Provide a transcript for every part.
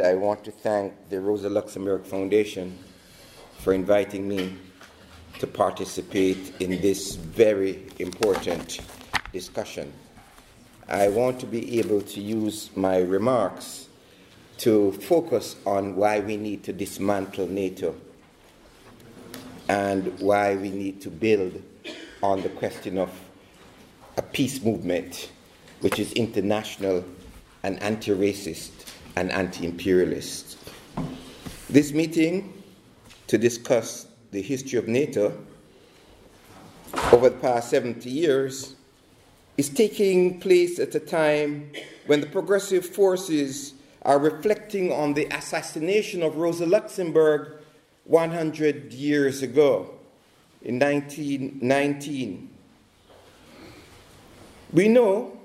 I want to thank the Rosa Luxemburg Foundation for inviting me to participate in this very important discussion. I want to be able to use my remarks to focus on why we need to dismantle NATO and why we need to build on the question of a peace movement which is international and anti racist and anti imperialist. This meeting to discuss the history of NATO over the past 70 years is taking place at a time when the progressive forces are reflecting on the assassination of Rosa Luxemburg 100 years ago in 1919. We know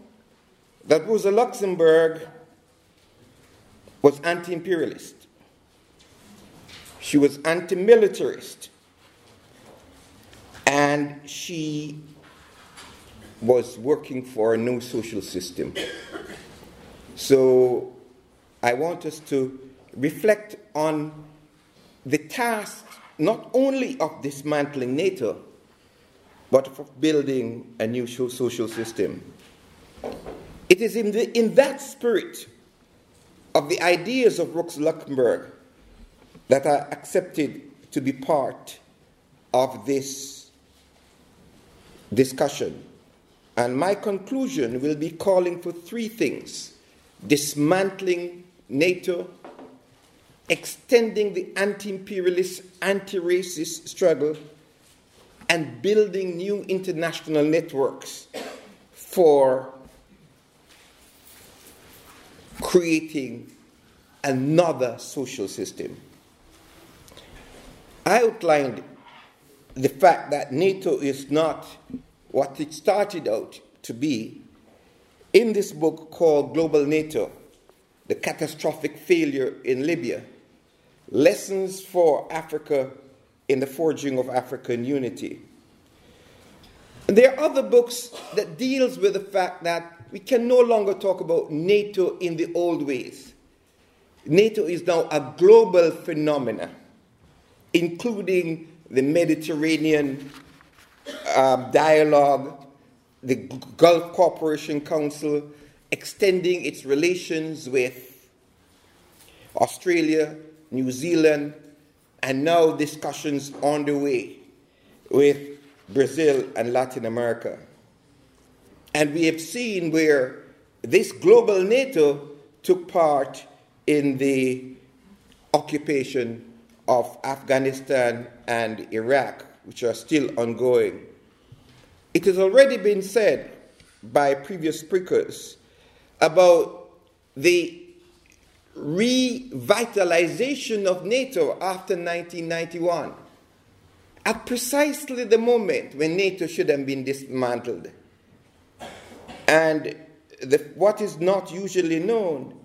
that Rosa Luxemburg was anti imperialist, she was anti militarist, and she was working for a new social system. So I want us to reflect on the task not only of dismantling NATO, but of building a new social system. It is in, the, in that spirit of the ideas of Rosa Luxemburg that I accepted to be part of this discussion. And my conclusion will be calling for three things dismantling NATO, extending the anti imperialist, anti racist struggle, and building new international networks for creating another social system. I outlined the fact that NATO is not what it started out to be in this book called Global NATO The Catastrophic Failure in Libya Lessons for Africa in the Forging of African Unity. There are other books that deals with the fact that we can no longer talk about NATO in the old ways. NATO is now a global phenomenon, including the Mediterranean um, dialogue, the Gulf Cooperation Council, extending its relations with Australia, New Zealand, and now discussions on the way with Brazil and Latin America. And we have seen where this global NATO took part in the occupation of Afghanistan and Iraq, which are still ongoing. It has already been said by previous speakers about the revitalization of NATO after 1991, at precisely the moment when NATO should have been dismantled. And the, what is not usually known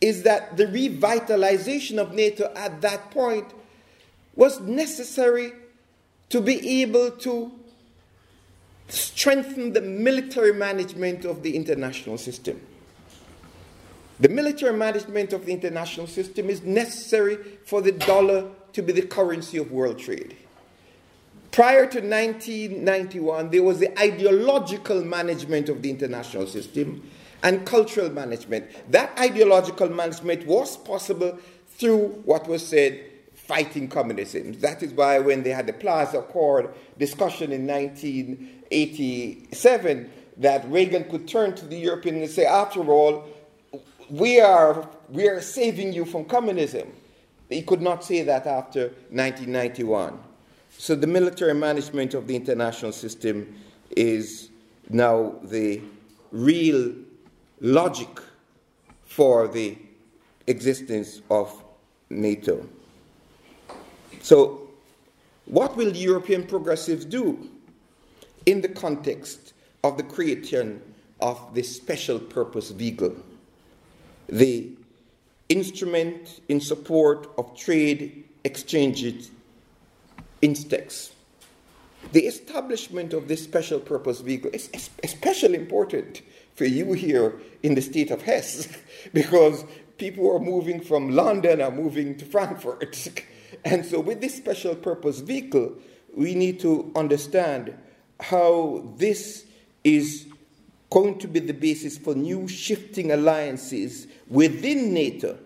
is that the revitalization of NATO at that point was necessary to be able to strengthen the military management of the international system. The military management of the international system is necessary for the dollar to be the currency of world trade. Prior to 1991, there was the ideological management of the international system and cultural management. That ideological management was possible through what was said fighting communism. That is why when they had the Plaza Accord discussion in 1987, that Reagan could turn to the Europeans and say, after all, we are, we are saving you from communism. He could not say that after 1991. So the military management of the international system is now the real logic for the existence of NATO. So, what will European progressives do in the context of the creation of this special purpose vehicle? The instrument in support of trade exchanges Instex. The establishment of this special purpose vehicle is especially important for you here in the state of Hesse because people are moving from London are moving to Frankfurt. and so, with this special purpose vehicle, we need to understand how this is going to be the basis for new shifting alliances within NATO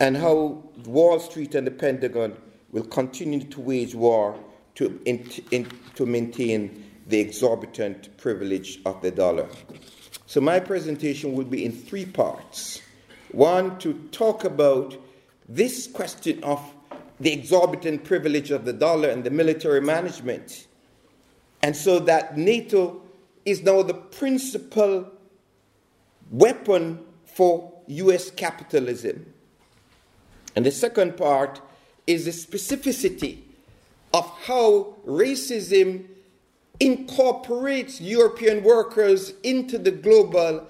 and how Wall Street and the Pentagon will continue to wage war to, in, in, to maintain the exorbitant privilege of the dollar. So, my presentation will be in three parts. One, to talk about this question of the exorbitant privilege of the dollar and the military management. And so that NATO is now the principal weapon for US capitalism. And the second part is the specificity of how racism incorporates European workers into the global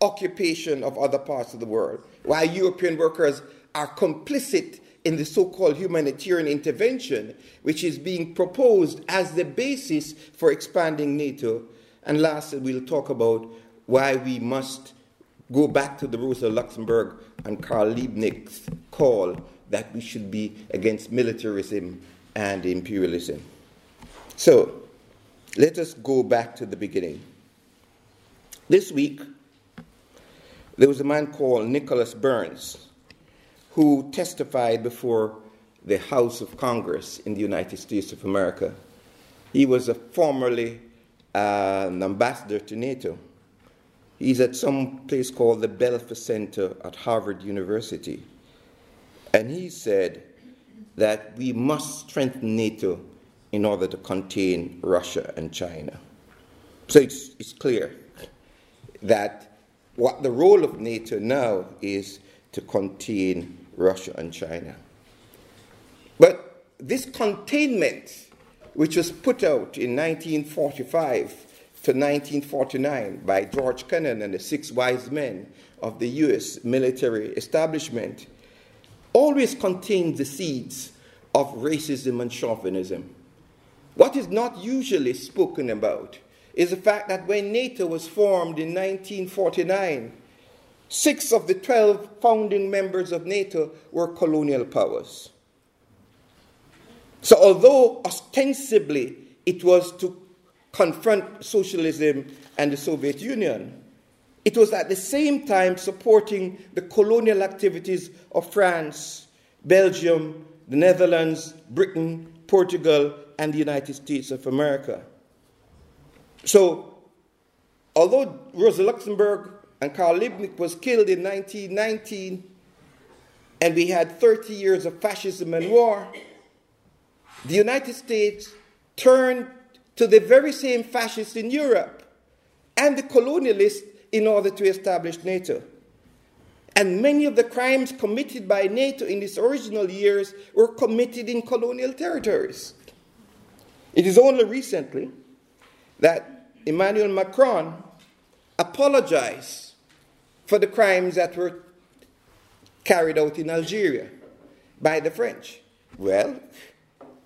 occupation of other parts of the world, while European workers are complicit in the so called humanitarian intervention, which is being proposed as the basis for expanding NATO. And lastly, we'll talk about why we must go back to the Rosa Luxemburg and Karl Liebknecht's call that we should be against militarism and imperialism. So, let us go back to the beginning. This week, there was a man called Nicholas Burns who testified before the House of Congress in the United States of America. He was a formerly uh, an ambassador to NATO. He's at some place called the Belfer Center at Harvard University. And he said that we must strengthen NATO in order to contain Russia and China. So it's, it's clear that what the role of NATO now is to contain Russia and China. But this containment, which was put out in 1945 to 1949 by George Kennan and the six wise men of the US military establishment, always contained the seeds of racism and chauvinism. What is not usually spoken about is the fact that when NATO was formed in 1949, six of the 12 founding members of NATO were colonial powers. So, although ostensibly it was to confront socialism and the Soviet Union, it was at the same time supporting the colonial activities of France, Belgium, the Netherlands, Britain, Portugal, and the United States of America. So, although Rosa Luxemburg and Karl Liebknecht was killed in 1919, and we had 30 years of fascism and war, the United States turned to the very same fascists in Europe and the colonialists in order to establish NATO. And many of the crimes committed by NATO in its original years were committed in colonial territories. It is only recently that Emmanuel Macron apologized for the crimes that were carried out in Algeria by the French. Well,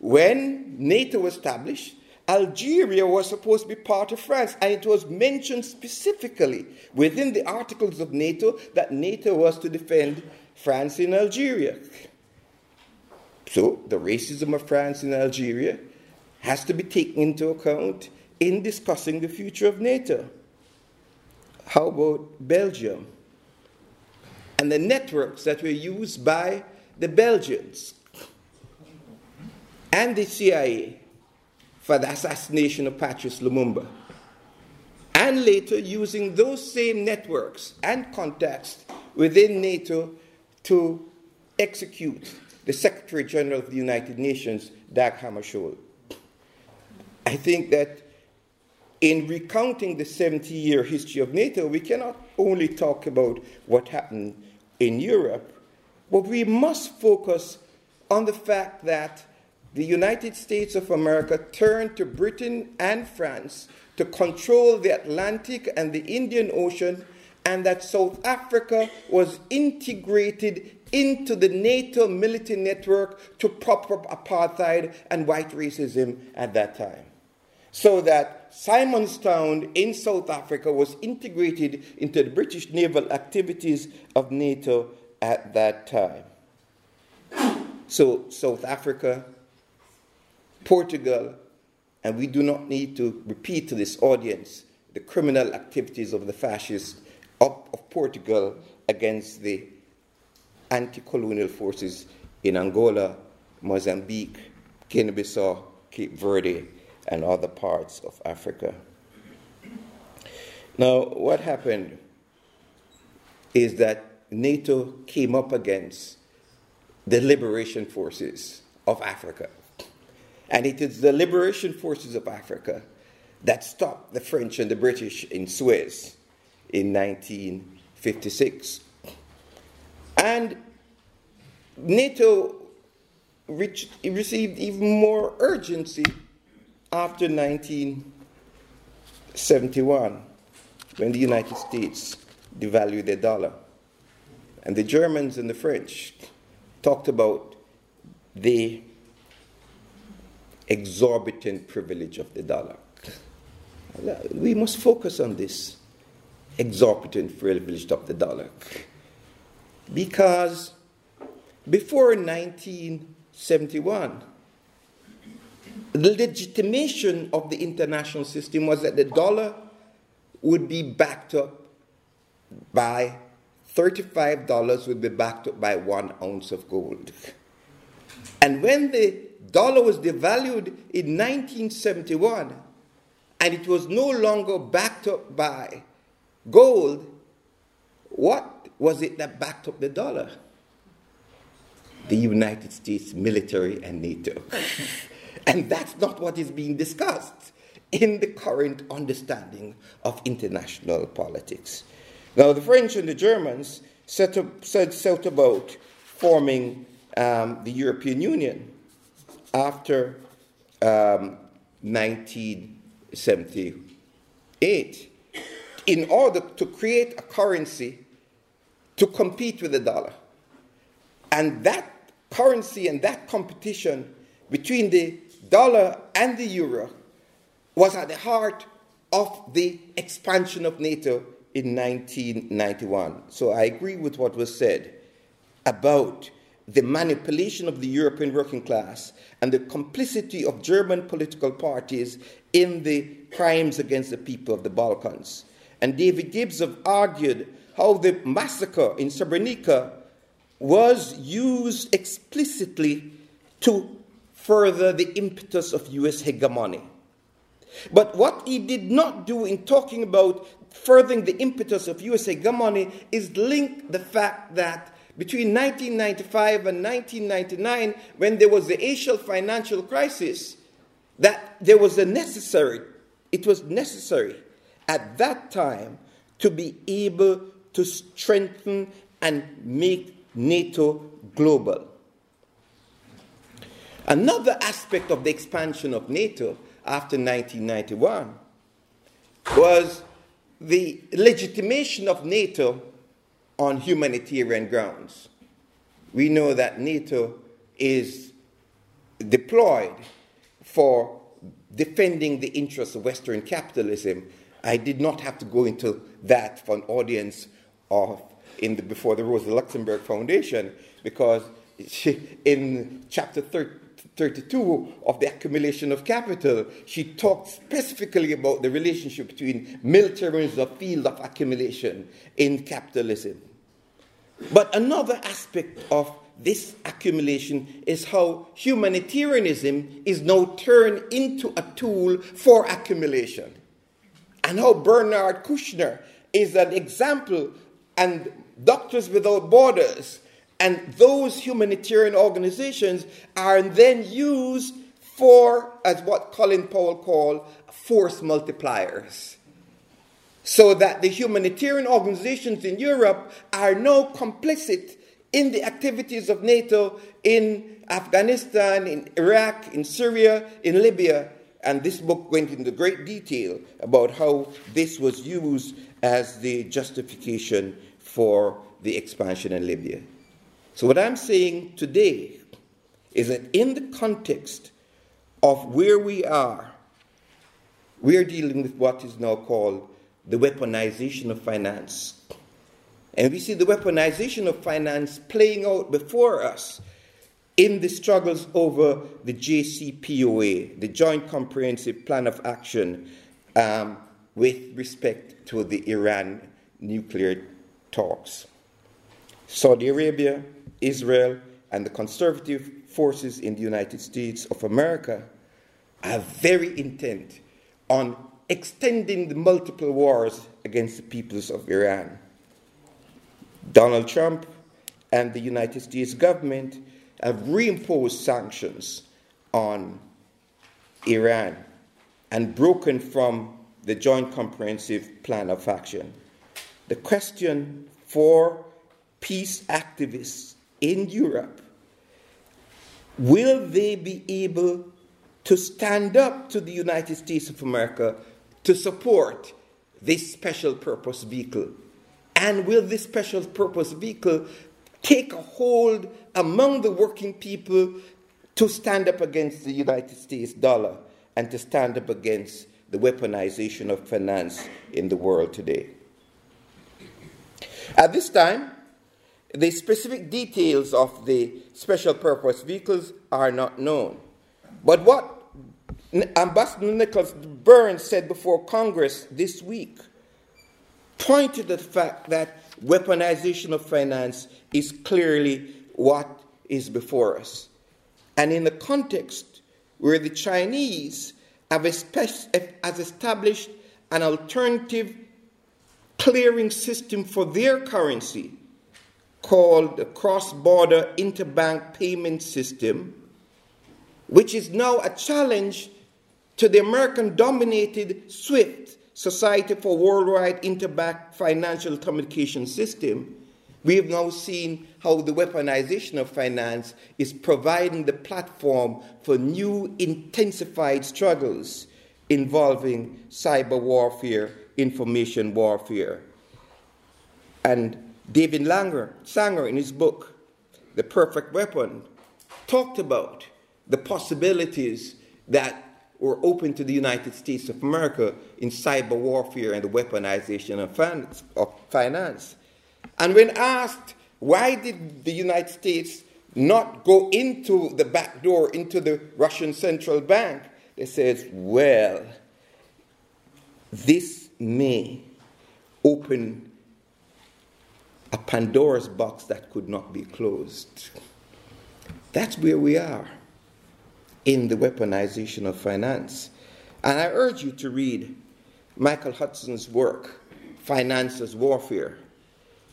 when NATO was established, Algeria was supposed to be part of France, and it was mentioned specifically within the articles of NATO that NATO was to defend France in Algeria. So, the racism of France in Algeria has to be taken into account in discussing the future of NATO. How about Belgium? And the networks that were used by the Belgians and the CIA for the assassination of Patrice Lumumba. And later using those same networks and contacts within NATO to execute the Secretary General of the United Nations, Dag Hammarskjöld. I think that in recounting the 70 year history of NATO, we cannot only talk about what happened in Europe, but we must focus on the fact that the United States of America turned to Britain and France to control the Atlantic and the Indian Ocean, and that South Africa was integrated into the NATO military network to prop up apartheid and white racism at that time. So that Simonstown in South Africa was integrated into the British naval activities of NATO at that time. So, South Africa, Portugal, and we do not need to repeat to this audience the criminal activities of the fascists of, of Portugal against the anti colonial forces in Angola, Mozambique, Guinea Bissau, Cape Verde, and other parts of Africa. Now, what happened is that NATO came up against the liberation forces of Africa. And it is the liberation forces of Africa that stopped the French and the British in Suez in 1956. And NATO reached, received even more urgency after 1971 when the United States devalued their dollar. And the Germans and the French talked about the exorbitant privilege of the dollar. We must focus on this exorbitant privilege of the dollar. Because before 1971, the legitimation of the international system was that the dollar would be backed up by $35 would be backed up by one ounce of gold. And when the dollar was devalued in 1971 and it was no longer backed up by gold, what was it that backed up the dollar? The United States military and NATO. And that's not what is being discussed in the current understanding of international politics. Now, the French and the Germans set, up, set, set about forming um, the European Union after um, 1978 in order to create a currency to compete with the dollar. And that currency and that competition between the dollar and the euro was at the heart of the expansion of NATO in 1991. So I agree with what was said about the manipulation of the European working class and the complicity of German political parties in the crimes against the people of the Balkans. And David Gibbs have argued how the massacre in Srebrenica was used explicitly to further the impetus of US hegemony. But what he did not do in talking about furthering the impetus of US hegemony is link the fact that between 1995 and 1999, when there was the Asian financial crisis, that there was a necessary, it was necessary at that time to be able to strengthen and make NATO global. Another aspect of the expansion of NATO after 1991 was the legitimation of NATO on humanitarian grounds. We know that NATO is deployed for defending the interests of Western capitalism. I did not have to go into that for an audience of in the, before the Rosa Luxemburg Foundation because she, in chapter 13, 32 of the accumulation of capital, she talked specifically about the relationship between military and the field of accumulation in capitalism. But another aspect of this accumulation is how humanitarianism is now turned into a tool for accumulation. And how Bernard Kouchner is an example, and Doctors Without Borders and those humanitarian organizations are then used for, as what Colin Powell called, force multipliers. So that the humanitarian organizations in Europe are now complicit in the activities of NATO in Afghanistan, in Iraq, in Syria, in Libya. And this book went into great detail about how this was used as the justification for the expansion in Libya. So, what I'm saying today is that in the context of where we are, we are dealing with what is now called the weaponization of finance. And we see the weaponization of finance playing out before us in the struggles over the JCPOA, the Joint Comprehensive Plan of Action, um, with respect to the Iran nuclear talks. Saudi Arabia, Israel, and the conservative forces in the United States of America are very intent on extending the multiple wars against the peoples of Iran. Donald Trump and the United States government have reimposed sanctions on Iran and broken from the Joint Comprehensive Plan of Action. The question for peace activists in Europe will they be able to stand up to the United States of America to support this special purpose vehicle? And will this special purpose vehicle take a hold among the working people to stand up against the United States dollar and to stand up against the weaponization of finance in the world today? At this time, the specific details of the special purpose vehicles are not known. But what Ambassador Nicholas Burns said before Congress this week pointed to the fact that weaponization of finance is clearly what is before us. And in the context where the Chinese have established an alternative clearing system for their currency called the Cross Border Interbank Payment System, which is now a challenge to the American dominated SWIFT, Society for Worldwide Interbank Financial Communication System, we have now seen how the weaponization of finance is providing the platform for new intensified struggles involving cyber warfare, information warfare. And David Langer, Sanger, in his book, The Perfect Weapon, talked about the possibilities that were open to the United States of America in cyber warfare and the weaponization of finance. And when asked, why did the United States not go into the back door, into the Russian central bank? They said, well, this may open a Pandora's box that could not be closed. That's where we are in the weaponization of finance. And I urge you to read Michael Hudson's work, Finance as Warfare,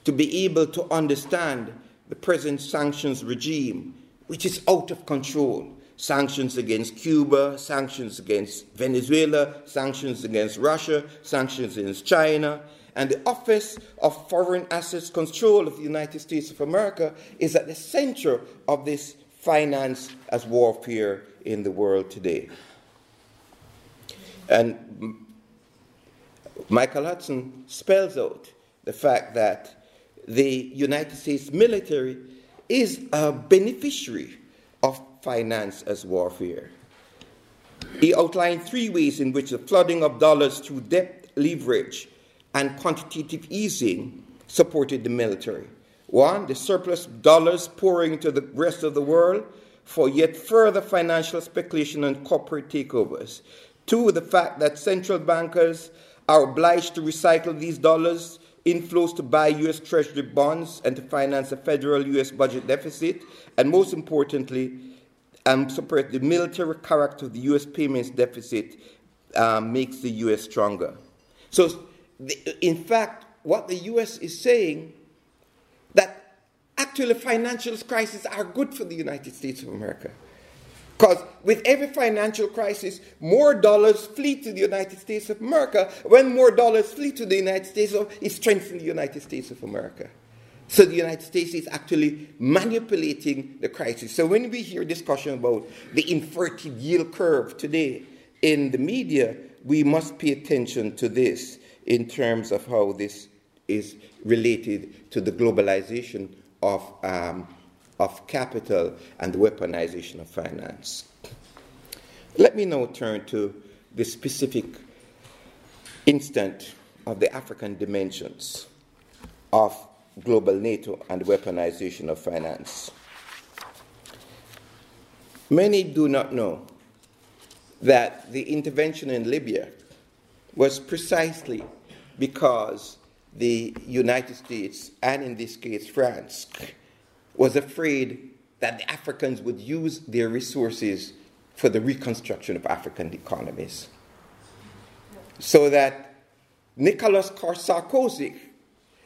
to be able to understand the present sanctions regime, which is out of control. Sanctions against Cuba, sanctions against Venezuela, sanctions against Russia, sanctions against China. And the Office of Foreign Assets Control of the United States of America is at the center of this finance as warfare in the world today. And Michael Hudson spells out the fact that the United States military is a beneficiary of finance as warfare. He outlined three ways in which the flooding of dollars through debt leverage and quantitative easing supported the military. One, the surplus dollars pouring into the rest of the world for yet further financial speculation and corporate takeovers. Two, the fact that central bankers are obliged to recycle these dollars inflows to buy U.S. Treasury bonds and to finance a federal U.S. budget deficit. And most importantly, um, support the military character of the U.S. payments deficit um, makes the U.S. stronger. So, in fact, what the U.S. is saying that actually financial crises are good for the United States of America. Because with every financial crisis, more dollars flee to the United States of America. When more dollars flee to the United States, it strengthens the United States of America. So the United States is actually manipulating the crisis. So when we hear discussion about the inverted yield curve today in the media, we must pay attention to this in terms of how this is related to the globalization of, um, of capital and the weaponization of finance. Let me now turn to the specific instant of the African dimensions of global NATO and weaponization of finance. Many do not know that the intervention in Libya was precisely because the United States, and in this case France, was afraid that the Africans would use their resources for the reconstruction of African economies. So that Nicolas Sarkozy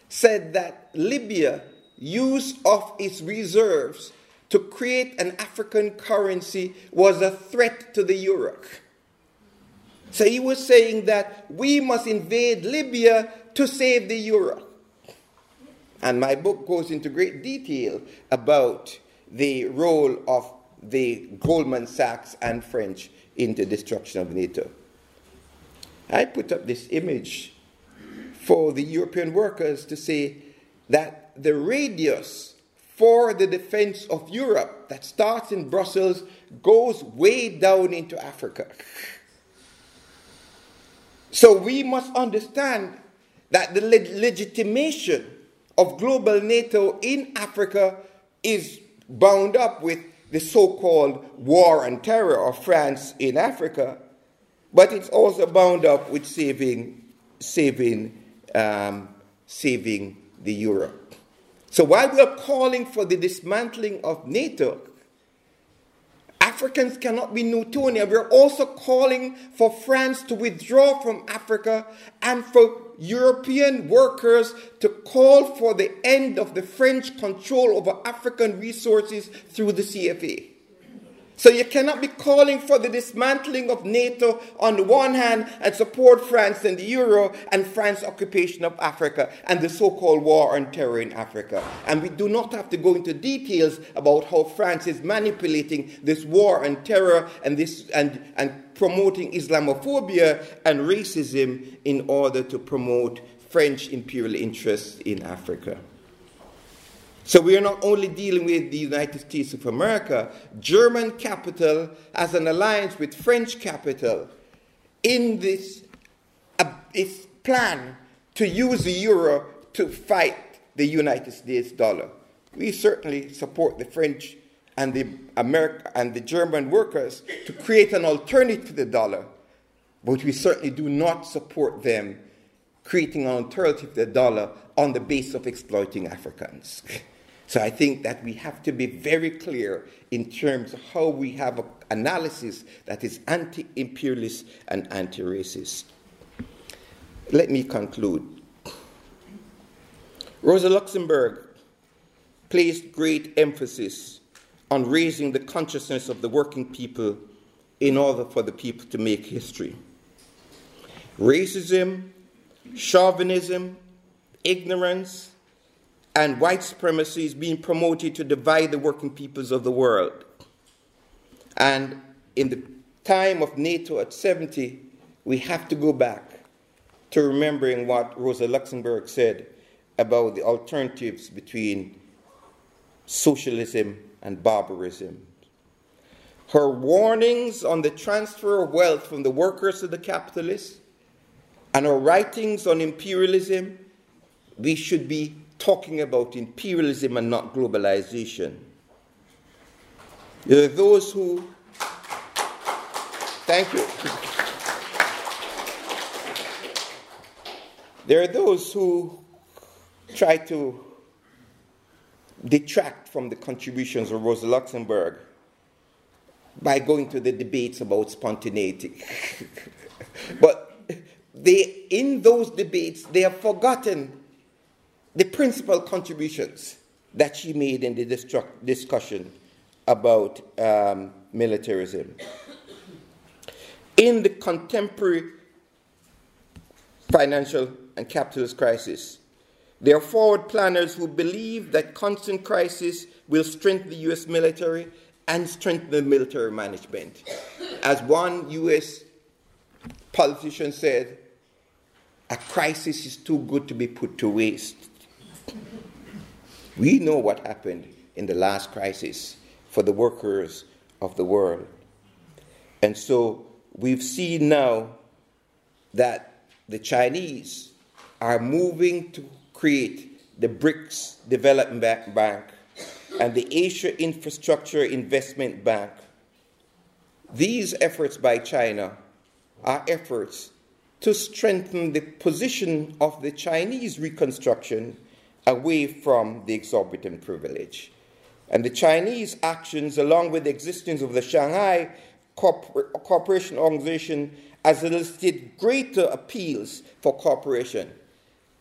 said that Libya use of its reserves to create an African currency was a threat to the euro. So he was saying that we must invade Libya to save the euro. And my book goes into great detail about the role of the Goldman Sachs and French in the destruction of NATO. I put up this image for the European workers to say that the radius for the defense of Europe that starts in Brussels goes way down into Africa. So we must understand that the legitimation of global NATO in Africa is bound up with the so called war and terror of France in Africa, but it's also bound up with saving, saving, um, saving the euro. So while we are calling for the dismantling of NATO, Africans cannot be Newtonian. We're also calling for France to withdraw from Africa and for European workers to call for the end of the French control over African resources through the CFA. So you cannot be calling for the dismantling of NATO on the one hand and support France and the euro and France's occupation of Africa and the so-called war on terror in Africa. And we do not have to go into details about how France is manipulating this war on terror and this and, and promoting Islamophobia and racism in order to promote French imperial interests in Africa. So we are not only dealing with the United States of America, German capital has an alliance with French capital in this uh, plan to use the euro to fight the United States dollar. We certainly support the French and the America and the German workers to create an alternative to the dollar, but we certainly do not support them creating an alternative to the dollar on the basis of exploiting Africans. So I think that we have to be very clear in terms of how we have an analysis that is anti imperialist and anti racist. Let me conclude. Rosa Luxemburg placed great emphasis on raising the consciousness of the working people in order for the people to make history. Racism, chauvinism, ignorance, and white supremacy is being promoted to divide the working peoples of the world. And in the time of NATO at 70, we have to go back to remembering what Rosa Luxemburg said about the alternatives between socialism and barbarism. Her warnings on the transfer of wealth from the workers to the capitalists and her writings on imperialism, we should be talking about imperialism and not globalization. There are those who, thank you. There are those who try to detract from the contributions of Rosa Luxemburg by going to the debates about spontaneity. but they, in those debates, they have forgotten the principal contributions that she made in the discussion about um, militarism. In the contemporary financial and capitalist crisis, there are forward planners who believe that constant crisis will strengthen the U.S. military and strengthen the military management. As one U.S. politician said, a crisis is too good to be put to waste. We know what happened in the last crisis for the workers of the world. And so we've seen now that the Chinese are moving to create the BRICS Development Bank and the Asia Infrastructure Investment Bank. These efforts by China are efforts to strengthen the position of the Chinese reconstruction away from the exorbitant privilege. And the Chinese actions, along with the existence of the Shanghai Cooperation Organization, has elicited greater appeals for cooperation.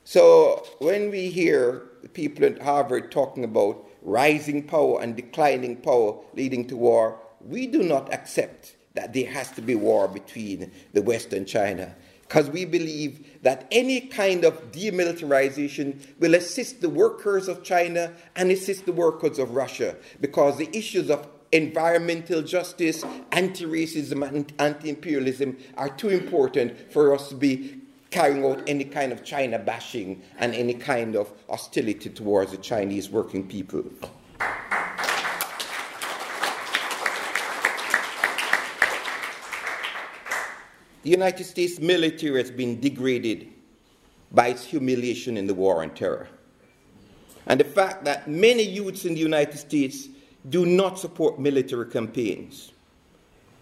So when we hear people at Harvard talking about rising power and declining power leading to war, we do not accept that there has to be war between the West and China because we believe that any kind of demilitarization will assist the workers of China and assist the workers of Russia because the issues of environmental justice, anti racism, and anti imperialism are too important for us to be carrying out any kind of China bashing and any kind of hostility towards the Chinese working people. The United States military has been degraded by its humiliation in the war on terror. And the fact that many youths in the United States do not support military campaigns.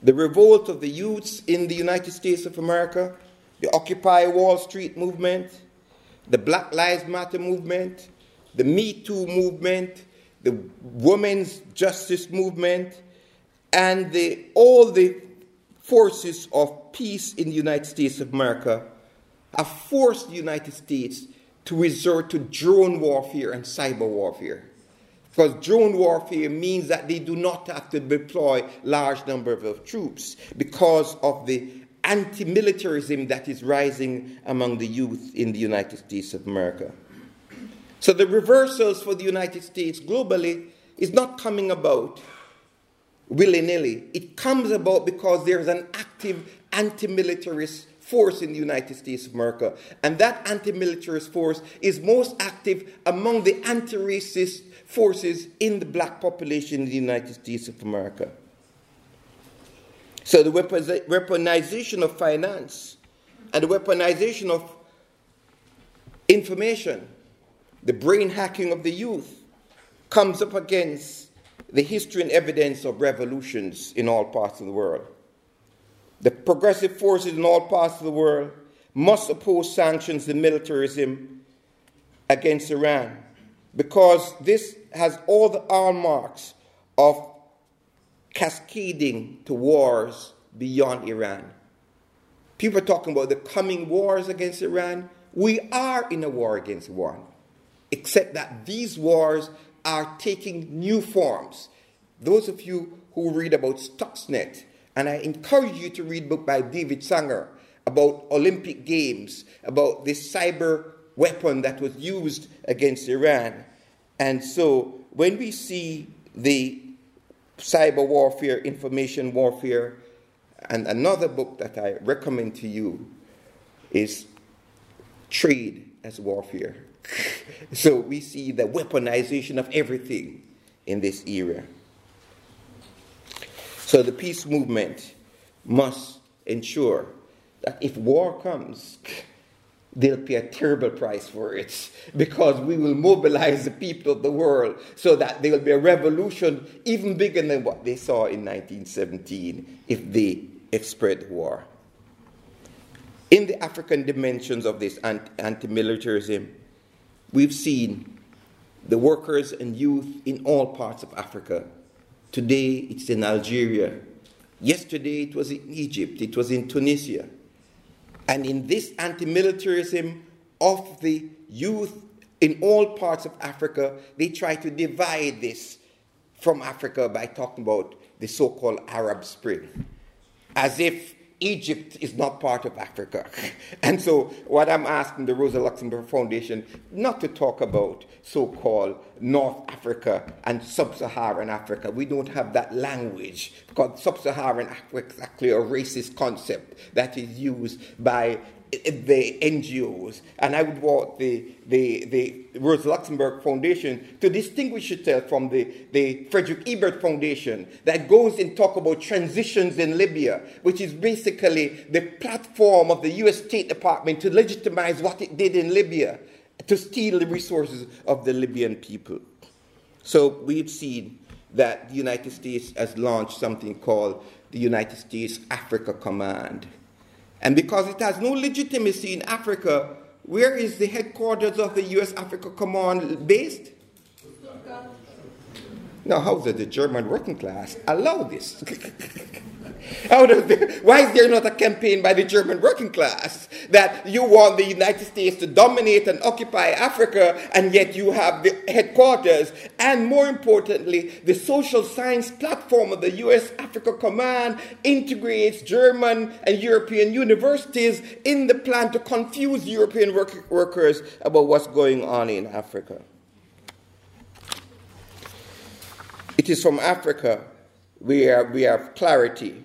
The revolt of the youths in the United States of America, the Occupy Wall Street movement, the Black Lives Matter movement, the Me Too movement, the women's justice movement, and the, all the forces of peace in the United States of America have forced the United States to resort to drone warfare and cyber warfare. Because drone warfare means that they do not have to deploy large numbers of troops because of the anti-militarism that is rising among the youth in the United States of America. So the reversals for the United States globally is not coming about willy nilly. It comes about because there's an active anti militarist force in the United States of America. And that anti militarist force is most active among the anti racist forces in the black population in the United States of America. So the weaponization of finance and the weaponization of information, the brain hacking of the youth, comes up against the history and evidence of revolutions in all parts of the world. The progressive forces in all parts of the world must oppose sanctions and militarism against Iran because this has all the hallmarks of cascading to wars beyond Iran. People are talking about the coming wars against Iran. We are in a war against Iran, except that these wars are taking new forms. Those of you who read about Stuxnet, and I encourage you to read a book by David Sanger about Olympic Games, about this cyber weapon that was used against Iran. And so when we see the cyber warfare, information warfare, and another book that I recommend to you is Trade as Warfare. so we see the weaponization of everything in this era. So the peace movement must ensure that if war comes, they'll pay a terrible price for it because we will mobilize the people of the world so that there will be a revolution even bigger than what they saw in 1917 if they spread war. In the African dimensions of this anti militarism, We've seen the workers and youth in all parts of Africa. Today it's in Algeria. Yesterday it was in Egypt, it was in Tunisia. And in this anti militarism of the youth in all parts of Africa, they try to divide this from Africa by talking about the so called Arab Spring. As if Egypt is not part of Africa. And so, what I'm asking the Rosa Luxemburg Foundation not to talk about so called North Africa and Sub Saharan Africa. We don't have that language because Sub Saharan Africa is actually a racist concept that is used by the NGOs, and I would want the, the, the Rosa Luxemburg Foundation to distinguish itself from the, the Frederick Ebert Foundation that goes and talk about transitions in Libya, which is basically the platform of the U.S. State Department to legitimize what it did in Libya, to steal the resources of the Libyan people. So we've seen that the United States has launched something called the United States Africa Command and because it has no legitimacy in Africa, where is the headquarters of the U.S. Africa Command based? Now, how does the German working class allow this? Does the, why is there not a campaign by the German working class that you want the United States to dominate and occupy Africa, and yet you have the headquarters, and more importantly, the social science platform of the U.S. Africa Command integrates German and European universities in the plan to confuse European work- workers about what's going on in Africa. It is from Africa where we have clarity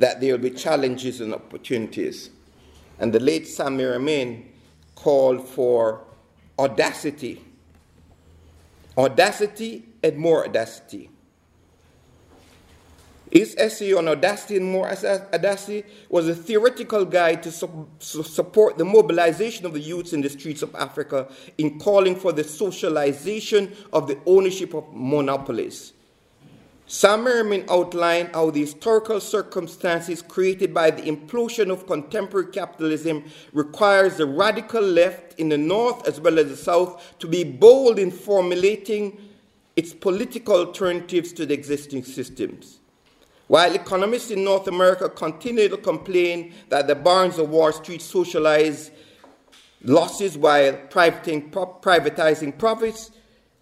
that there will be challenges and opportunities. And the late Samir Amin called for audacity. Audacity and more audacity. His essay on audacity and more audacity was a theoretical guide to su- support the mobilization of the youths in the streets of Africa in calling for the socialization of the ownership of monopolies Samir Amin outlined how the historical circumstances created by the implosion of contemporary capitalism requires the radical left in the north as well as the south to be bold in formulating its political alternatives to the existing systems. While economists in North America continue to complain that the Barnes of Wall Street socialize losses while privatizing profits,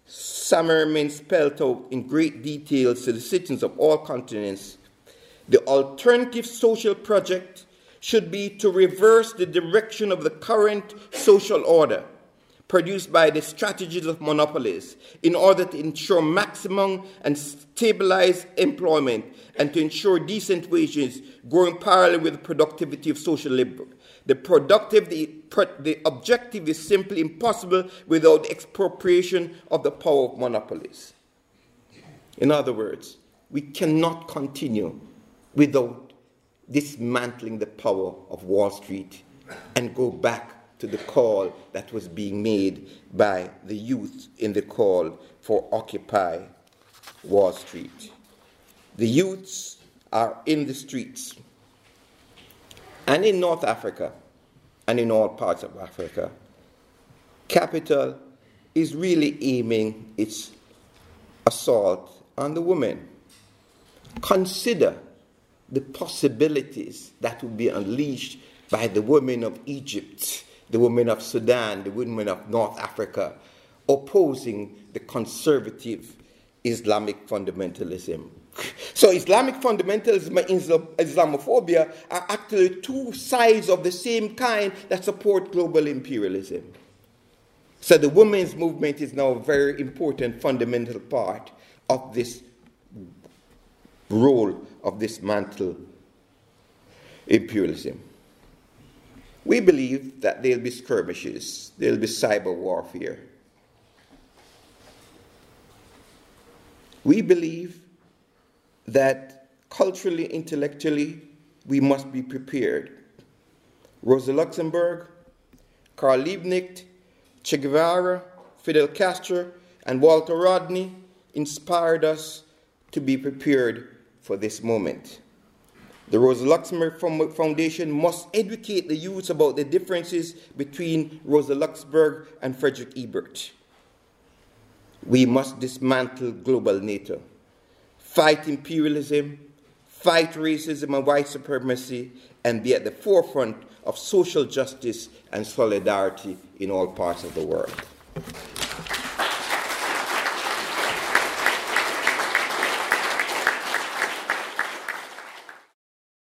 Samir Amin spelled out in great detail to the citizens of all continents the alternative social project should be to reverse the direction of the current social order produced by the strategies of monopolies in order to ensure maximum and stabilized employment and to ensure decent wages growing parallel with the productivity of social labor. The productive, the, the objective is simply impossible without the expropriation of the power of monopolies. In other words, we cannot continue without dismantling the power of Wall Street and go back to the call that was being made by the youth in the call for Occupy Wall Street. The youths are in the streets and in North Africa and in all parts of Africa, capital is really aiming its assault on the women. Consider the possibilities that will be unleashed by the women of Egypt, the women of Sudan, the women of North Africa, opposing the conservative Islamic fundamentalism so Islamic fundamentalism and Islamophobia are actually two sides of the same kind that support global imperialism. So the women's movement is now a very important fundamental part of this role of dismantle imperialism. We believe that there'll be skirmishes, there'll be cyber warfare. We believe that culturally, intellectually, we must be prepared. Rosa Luxemburg, Karl Liebknecht, Che Guevara, Fidel Castro, and Walter Rodney inspired us to be prepared for this moment. The Rosa Luxemburg Foundation must educate the youth about the differences between Rosa Luxemburg and Frederick Ebert. We must dismantle global NATO fight imperialism, fight racism and white supremacy, and be at the forefront of social justice and solidarity in all parts of the world.